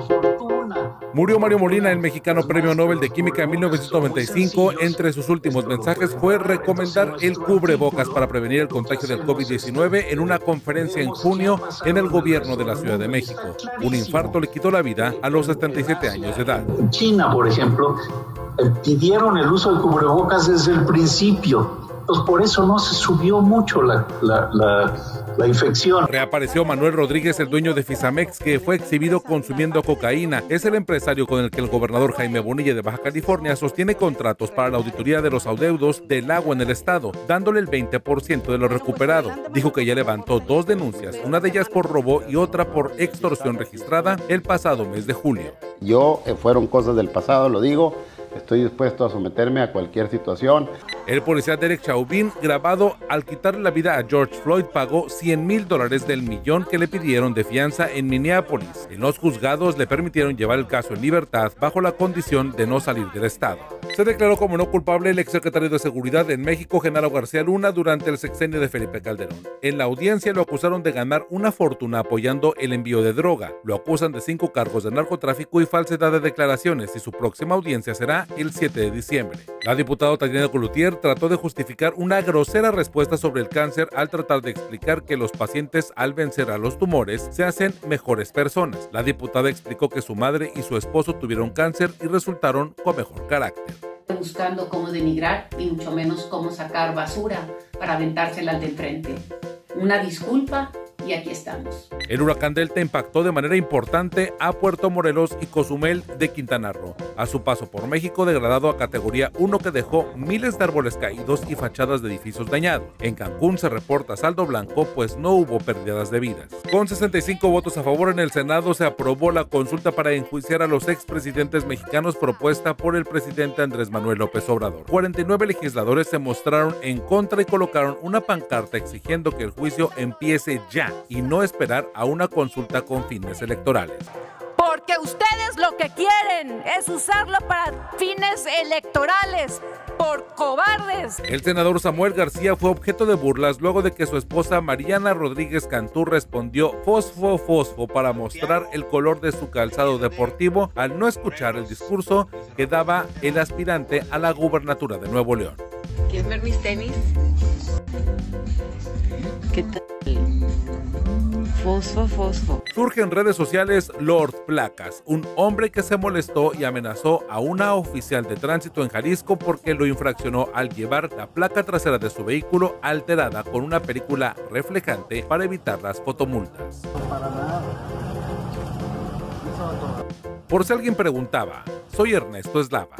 fortuna. Murió Mario Molina, el mexicano premio Nobel de Química en 1995. Entre sus últimos mensajes fue recomendar el cubrebocas para prevenir el contagio del COVID-19 en una conferencia en junio en el gobierno de la Ciudad de México. Un infarto le quitó la vida a los 77 años de edad. China, por ejemplo, eh, pidieron el uso de cubrebocas desde el principio. Pues por eso no se subió mucho la, la, la la infección. Reapareció Manuel Rodríguez, el dueño de Fisamex, que fue exhibido consumiendo cocaína. Es el empresario con el que el gobernador Jaime Bonilla de Baja California sostiene contratos para la auditoría de los adeudos del agua en el estado, dándole el 20% de lo recuperado. Dijo que ya levantó dos denuncias, una de ellas por robo y otra por extorsión registrada el pasado mes de julio. Yo, eh, fueron cosas del pasado, lo digo Estoy dispuesto a someterme a cualquier situación. El policía Derek Chauvin, grabado al quitarle la vida a George Floyd, pagó 100 mil dólares del millón que le pidieron de fianza en Minneapolis. En los juzgados le permitieron llevar el caso en libertad bajo la condición de no salir del estado. Se declaró como no culpable el exsecretario de Seguridad en México, Genaro García Luna, durante el sexenio de Felipe Calderón. En la audiencia lo acusaron de ganar una fortuna apoyando el envío de droga. Lo acusan de cinco cargos de narcotráfico y falsedad de declaraciones y su próxima audiencia será el 7 de diciembre. La diputada Tatiana Colutier trató de justificar una grosera respuesta sobre el cáncer al tratar de explicar que los pacientes al vencer a los tumores se hacen mejores personas. La diputada explicó que su madre y su esposo tuvieron cáncer y resultaron con mejor carácter buscando cómo denigrar y mucho menos cómo sacar basura para aventársela de frente. Una disculpa y aquí estamos. El huracán Delta impactó de manera importante a Puerto Morelos y Cozumel de Quintana Roo. A su paso por México, degradado a categoría 1 que dejó miles de árboles caídos y fachadas de edificios dañados. En Cancún se reporta saldo blanco, pues no hubo pérdidas de vidas. Con 65 votos a favor en el Senado se aprobó la consulta para enjuiciar a los expresidentes mexicanos propuesta por el presidente Andrés Manuel López Obrador. 49 legisladores se mostraron en contra y colocaron una pancarta exigiendo que el juicio empiece ya y no esperar a una consulta con fines electorales. Porque ustedes lo que quieren es usarlo para fines electorales por cobardes. El senador Samuel García fue objeto de burlas luego de que su esposa Mariana Rodríguez Cantú respondió fosfo fosfo para mostrar el color de su calzado deportivo al no escuchar el discurso que daba el aspirante a la gubernatura de Nuevo León. ¿Quieres ver mis tenis? ¿Qué tal? Fosfo, fosfo. Surge en redes sociales Lord Placas, un hombre que se molestó y amenazó a una oficial de tránsito en Jalisco porque lo infraccionó al llevar la placa trasera de su vehículo alterada con una película reflejante para evitar las fotomultas. Por si alguien preguntaba, soy Ernesto Eslava.